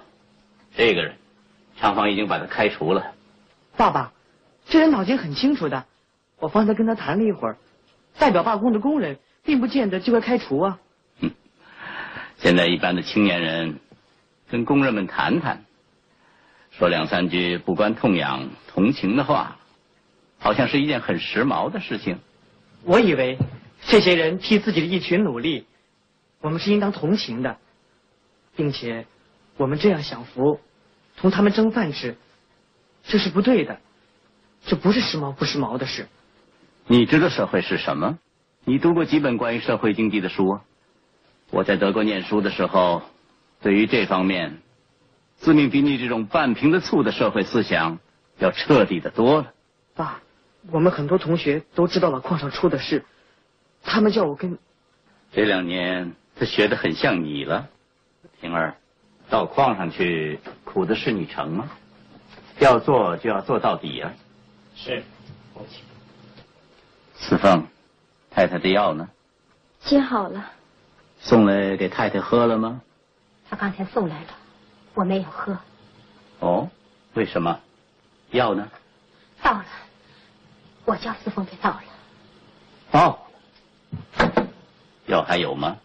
这个人，厂方已经把他开除了。
爸爸，这人脑筋很清楚的。我方才跟他谈了一会儿，代表罢工的工人，并不见得就该开除啊。
现在一般的青年人，跟工人们谈谈，说两三句不关痛痒、同情的话，好像是一件很时髦的事情。
我以为这些人替自己的一群努力，我们是应当同情的，并且我们这样享福，同他们争饭吃，这是不对的，这不是时髦不时髦的事。
你知道社会是什么？你读过几本关于社会经济的书啊？我在德国念书的时候，对于这方面，自命比你这种半瓶子醋的社会思想要彻底的多了。
爸，我们很多同学都知道了矿上出的事，他们叫我跟
这两年他学的很像你了，平儿，到矿上去苦的是你成吗？要做就要做到底啊！
是，父亲。
四凤，太太的药呢？
接好了，
送来给太太喝了吗？
他刚才送来了，我没有喝。
哦，为什么？药呢？
到了，我叫四凤给倒了。
到了。药还有吗？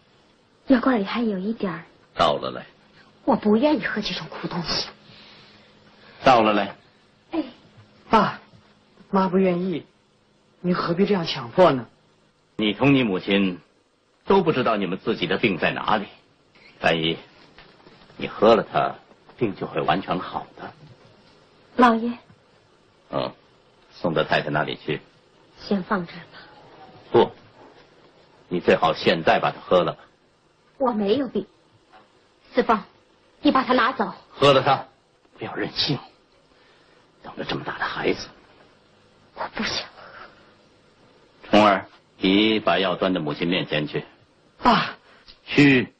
药罐里还有一点儿，
倒了来，
我不愿意喝这种苦东西。
倒了来。
哎，
爸，妈不愿意，你何必这样强迫呢？
你同你母亲都不知道你们自己的病在哪里。三姨你喝了它，病就会完全好的。
老爷，
嗯，送到太太那里去。
先放这儿吧。
不，你最好现在把它喝了吧。
我没有病。四凤，你把它拿走。
喝了它，不要任性。养了这么大的孩子，
我不想喝。
虫儿，你把药端到母亲面前去。
爸，
去。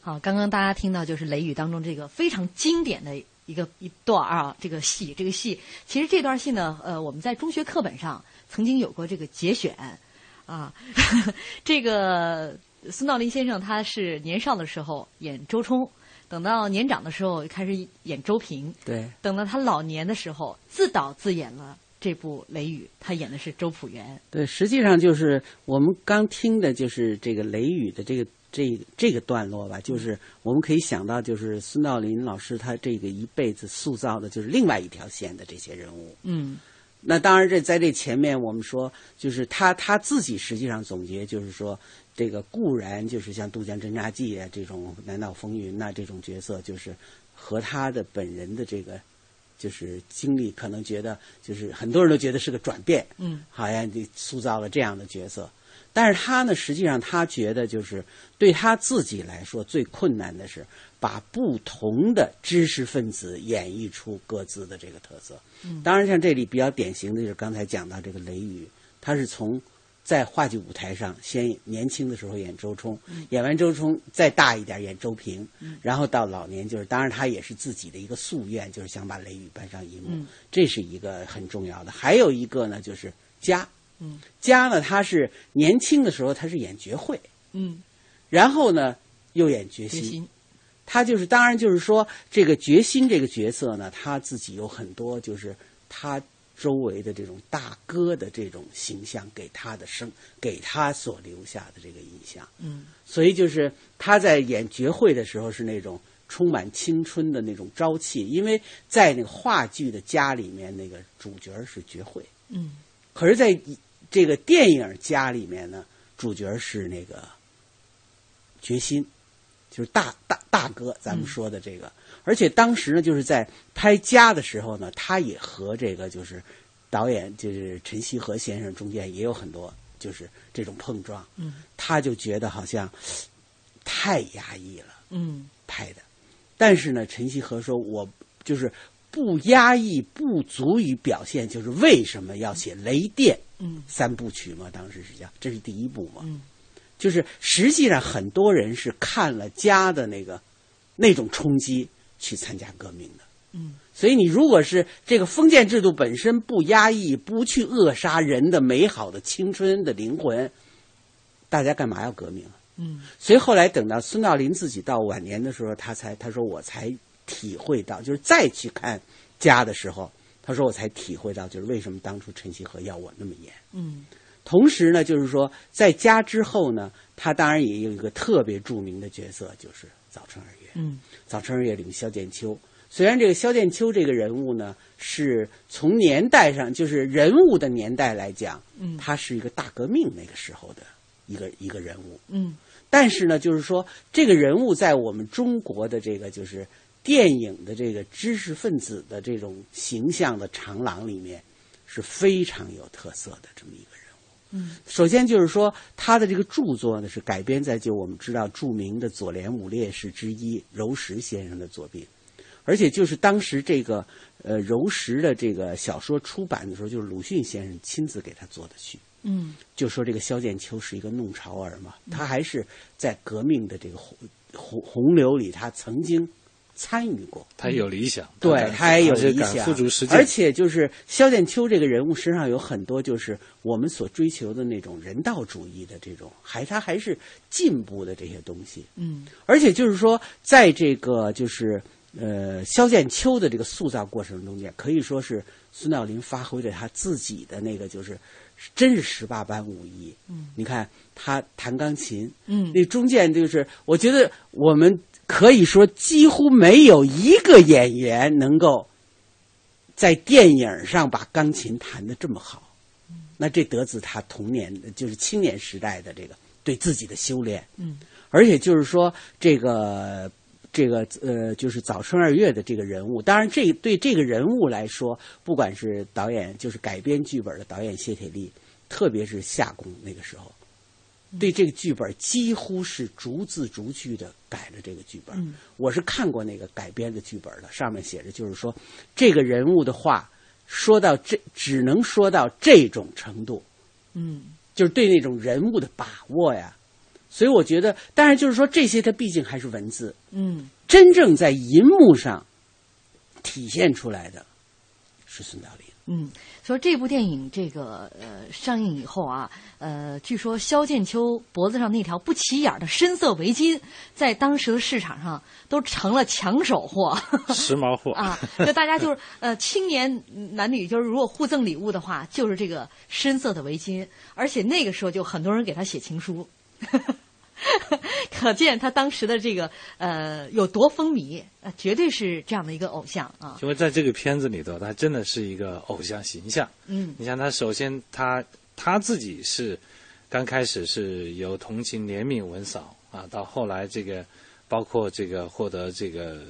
好，刚刚大家听到就是《雷雨》当中这个非常经典的一个一段啊，这个戏，这个戏。其实这段戏呢，呃，我们在中学课本上曾经有过这个节选啊，这个孙道临先生他是年少的时候演周冲，等到年长的时候开始演周平，
对，
等到他老年的时候自导自演了这部《雷雨》，他演的是周朴园。
对，实际上就是我们刚听的就是这个《雷雨》的这个这这个段落吧，就是我们可以想到，就是孙道临老师他这个一辈子塑造的就是另外一条线的这些人物。
嗯。
那当然，这在这前面，我们说，就是他他自己实际上总结，就是说，这个固然就是像《渡江侦察记》啊这种《南岛风云》呐这种角色，就是和他的本人的这个就是经历，可能觉得就是很多人都觉得是个转变，
嗯，
好像你塑造了这样的角色。但是他呢，实际上他觉得就是对他自己来说最困难的是把不同的知识分子演绎出各自的这个特色。
嗯
当然，像这里比较典型的就是刚才讲到这个雷雨，他是从在话剧舞台上先年轻的时候演周冲，
嗯。
演完周冲再大一点演周平，
嗯。
然后到老年就是，当然他也是自己的一个夙愿，就是想把雷雨搬上银幕，
嗯。
这是一个很重要的。还有一个呢，就是家。
嗯。
家呢，他是年轻的时候他是演绝慧，
嗯。
然后呢又演决心。
决心。
他就是当然就是说这个决心这个角色呢，他自己有很多就是他周围的这种大哥的这种形象给他的生给他所留下的这个印象。
嗯
所以就是他在演绝慧的时候是那种充满青春的那种朝气，因为在那个话剧的家里面，那个主角是绝慧，
嗯
可是在这个电影家里面呢，主角是那个决心，就是大大大哥，咱们说的这个。而且当时呢，就是在拍家的时候呢，他也和这个就是导演就是陈锡和先生中间也有很多就是这种碰撞。
嗯
他就觉得好像太压抑了，
嗯
拍的。但是呢，陈锡和说，我就是不压抑，不足以表现，就是为什么要写《雷电》
嗯
三部曲嘛？当时是这样，这是第一部嘛。
嗯
就是实际上很多人是看了家的那个那种冲击去参加革命的。
嗯
所以你如果是这个封建制度本身不压抑，不去扼杀人的美好的青春的灵魂，大家干嘛要革命啊？
嗯
所以后来等到孙道临自己到晚年的时候，他才他说我才体会到，就是再去看家的时候，他说我才体会到，就是为什么当初陈锡和要我那么严。
嗯
同时呢，就是说在家之后呢，他当然也有一个特别著名的角色，就是早春二月。
嗯
早春二月里面萧剑秋，虽然这个萧剑秋这个人物呢，是从年代上就是人物的年代来讲，
嗯
他是一个大革命那个时候的一个一个人物。
嗯
但是呢，就是说这个人物在我们中国的这个就是电影的这个知识分子的这种形象的长廊里面，是非常有特色的这么一个人。
嗯。
首先就是说，他的这个著作呢是改编在就我们知道著名的左联五烈士之一柔石先生的作品，而且就是当时这个呃柔石的这个小说出版的时候，就是鲁迅先生亲自给他做的序，
嗯。
就说这个萧剑秋是一个弄潮儿嘛，他还是在革命的这个洪洪洪流里，他曾经参与过。
他有理想，
对，他也有理想，
付诸实践，
而且就是萧剑秋这个人物身上有很多就是我们所追求的那种人道主义的这种，还他还是进步的这些东西。
嗯
而且就是说，在这个就是呃萧剑秋的这个塑造过程中间，可以说是孙道临发挥了他自己的那个就是真是十八般武艺。
嗯
你看他弹钢琴，
嗯
那中间就是我觉得我们可以说几乎没有一个演员能够在电影上把钢琴弹得这么好。那这得自他童年就是青年时代的这个对自己的修炼。
嗯
而且就是说，这个这个呃，就是早春二月的这个人物，当然这对这个人物来说，不管是导演就是改编剧本的导演谢铁骊，特别是夏宫那个时候，对这个剧本几乎是逐字逐句的改了这个剧本。
嗯
我是看过那个改编的剧本的，上面写着就是说，这个人物的话说到这，只能说到这种程度，
嗯
就是对那种人物的把握呀。所以我觉得，当然就是说这些，它毕竟还是文字，
嗯
真正在银幕上体现出来的是孙道临。
嗯，说这部电影这个呃上映以后啊，呃，据说萧剑秋脖子上那条不起眼的深色围巾，在当时的市场上都成了抢手货，
时髦货
啊！就大家就是呃青年男女就是如果互赠礼物的话，就是这个深色的围巾，而且那个时候就很多人给他写情书。可见他当时的这个呃有多风靡，呃，绝对是这样的一个偶像啊。
因为在这个片子里头，他真的是一个偶像形象。
嗯，
你像他，首先他他自己是刚开始是由同情怜悯文嫂啊，到后来这个包括这个获得这个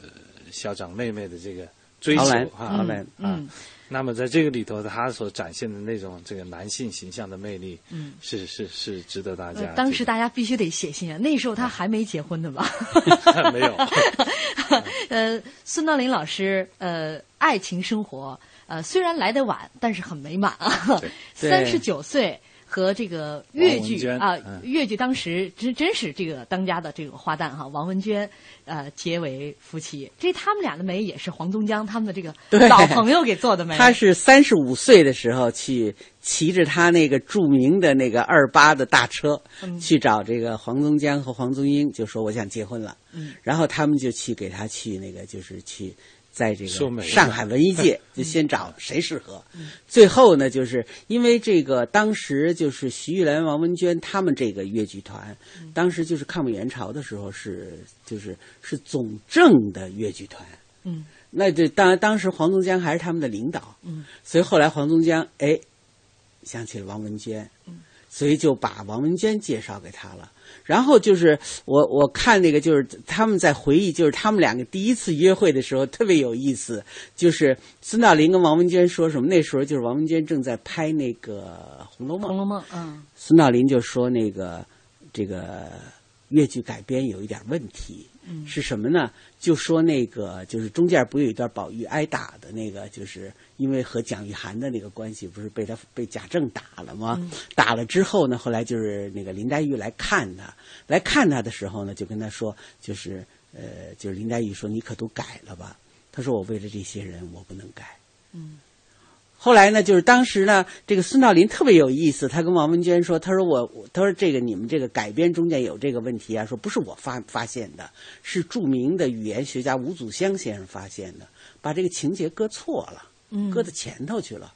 校长妹妹的这个追求啊，阿兰
嗯。
那么在这个里头，他所展现的那种这个男性形象的魅力，
嗯，
是是是值得大家。
当时大家必须得写信啊，那时候他还没结婚呢吧？
没有。
呃，孙道临老师，呃，爱情生活，呃，虽然来得晚，但是很美满啊。三十九岁。和这个越剧啊，越剧当时真真是这个当家的这个花旦哈，王文娟呃结为夫妻。这他们俩的媒也是黄宗江他们的这个老朋友给做的媒。
他是三十五岁的时候去骑着他那个著名的那个二八的大车去找这个黄宗江和黄宗英，就说我想结婚了。
嗯，
然后他们就去给他去那个就是去。在这个上海文艺界，就先找谁适合。最后呢，就是因为这个当时就是徐玉兰、王文娟他们这个越剧团，当时就是抗美援朝的时候是就是是总政的越剧团。
嗯，
那这当然当时黄宗江还是他们的领导。
嗯，
所以后来黄宗江哎想起了王文娟，所以就把王文娟介绍给他了。然后就是我我看那个就是他们在回忆，就是他们两个第一次约会的时候特别有意思。就是孙道林跟王文娟说什么？那时候就是王文娟正在拍那个《红楼梦》。
红楼梦，嗯。
孙道林就说那个这个越剧改编有一点问题。
嗯。
是什么呢？就说那个就是中间不有一段宝玉挨打的那个，就是因为和蒋玉菡的那个关系，不是被他被贾政打了吗？打了之后呢，后来就是那个林黛玉来看他，来看他的时候呢，就跟他说，就是呃，就是林黛玉说：“你可都改了吧？”他说：“我为了这些人，我不能改。”
嗯。
后来呢，就是当时呢，这个孙道临特别有意思，他跟王文娟说：“他说我，他说这个你们这个改编中间有这个问题啊，说不是我发发现的，是著名的语言学家吴祖湘先生发现的，把这个情节搁错了，搁到前头去了。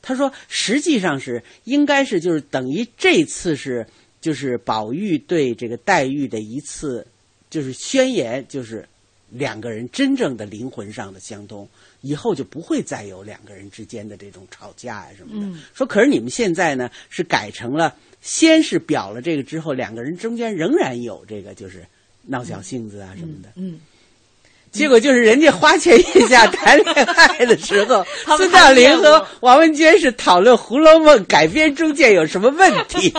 他说实际上是应该是就是等于这次是就是宝玉对这个黛玉的一次就是宣言，就是两个人真正的灵魂上的相通。”以后就不会再有两个人之间的这种吵架啊什么的。说可是你们现在呢是改成了，先是表了这个之后，两个人中间仍然有这个就是闹小性子啊什么的。
嗯。
结果就是人家花前月下谈恋爱的时候，孙大林和王文娟是讨论《红楼梦》改编中间有什么问题。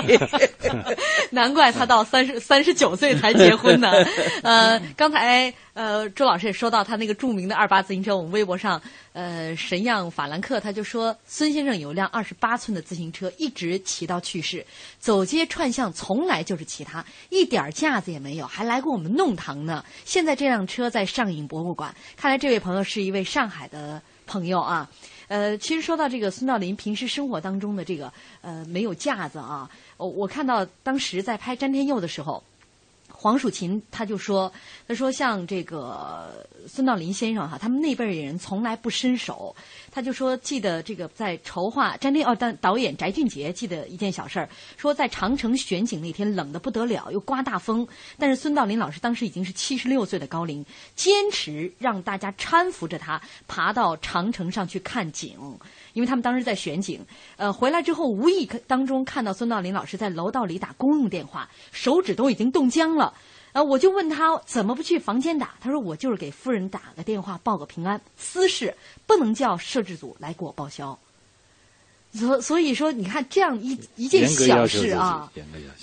难怪他到三十 三十九岁才结婚呢。呃，刚才。呃，周老师也说到他那个著名的二八自行车，我们微博上，呃，神样法兰克他就说，孙先生有辆二十八寸的自行车，一直骑到去世，走街串巷从来就是骑它，一点架子也没有，还来过我们弄堂呢。现在这辆车在上影博物馆，看来这位朋友是一位上海的朋友啊。呃，其实说到这个孙道临平时生活当中的这个呃没有架子啊，我我看到当时在拍詹天佑的时候。黄蜀芹他就说：“他说像这个孙道临先生哈，他们那辈儿人从来不伸手。他就说记得这个在筹划詹天哦，但导演翟俊杰记得一件小事儿，说在长城选景那天冷得不得了，又刮大风，但是孙道临老师当时已经是七十六岁的高龄，坚持让大家搀扶着他爬到长城上去看景。”因为他们当时在选景，呃，回来之后无意当中看到孙道林老师在楼道里打公用电话，手指都已经冻僵了，呃，我就问他怎么不去房间打？他说我就是给夫人打个电话报个平安，私事不能叫摄制组来给我报销。所所以说，你看这样一一件小事啊，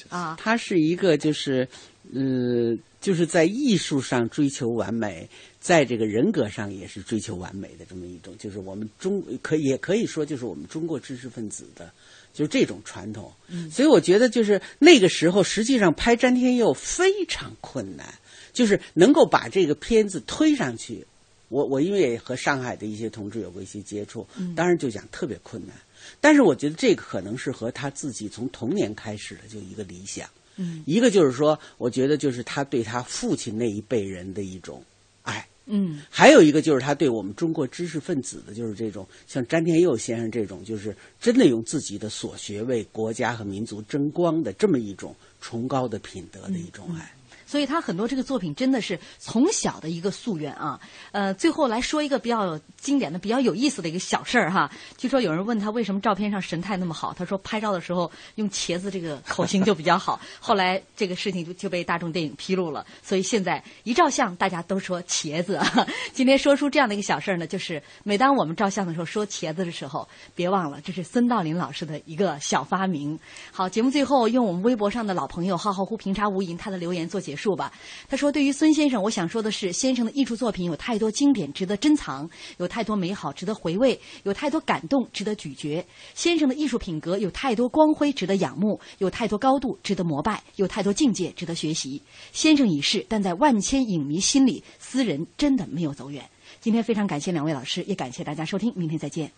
啊，
他是一个就是，呃，就是在艺术上追求完美。在这个人格上也是追求完美的这么一种，就是我们中可也可以说就是我们中国知识分子的，就是这种传统。所以我觉得就是那个时候，实际上拍詹天佑非常困难，就是能够把这个片子推上去，我我因为也和上海的一些同志有过一些接触，
嗯
当然就讲特别困难。但是我觉得这个可能是和他自己从童年开始的就一个理想，
嗯。
一个就是说，我觉得就是他对他父亲那一辈人的一种爱，
嗯。
还有一个就是他对我们中国知识分子的，就是这种像詹天佑先生这种，就是真的用自己的所学为国家和民族争光的这么一种崇高的品德的一种爱。
所以他很多这个作品真的是从小的一个夙愿啊。呃，最后来说一个比较经典的、比较有意思的一个小事儿哈。据说有人问他为什么照片上神态那么好，他说拍照的时候用茄子这个口型就比较好。后来这个事情就就被大众电影披露了，所以现在一照相大家都说茄子。今天说出这样的一个小事儿呢，就是每当我们照相的时候说茄子的时候，别忘了这是孙道临老师的一个小发明。好，节目最后用我们微博上的老朋友浩浩乎平茶无垠他的留言做结束吧。他说：“对于孙先生，我想说的是，先生的艺术作品有太多经典值得珍藏，有太多美好值得回味，有太多感动值得咀嚼。先生的艺术品格有太多光辉值得仰慕，有太多高度值得膜拜，有太多境界值得学习。先生已逝，但在万千影迷心里，斯人真的没有走远。”今天非常感谢两位老师，也感谢大家收听，明天再见。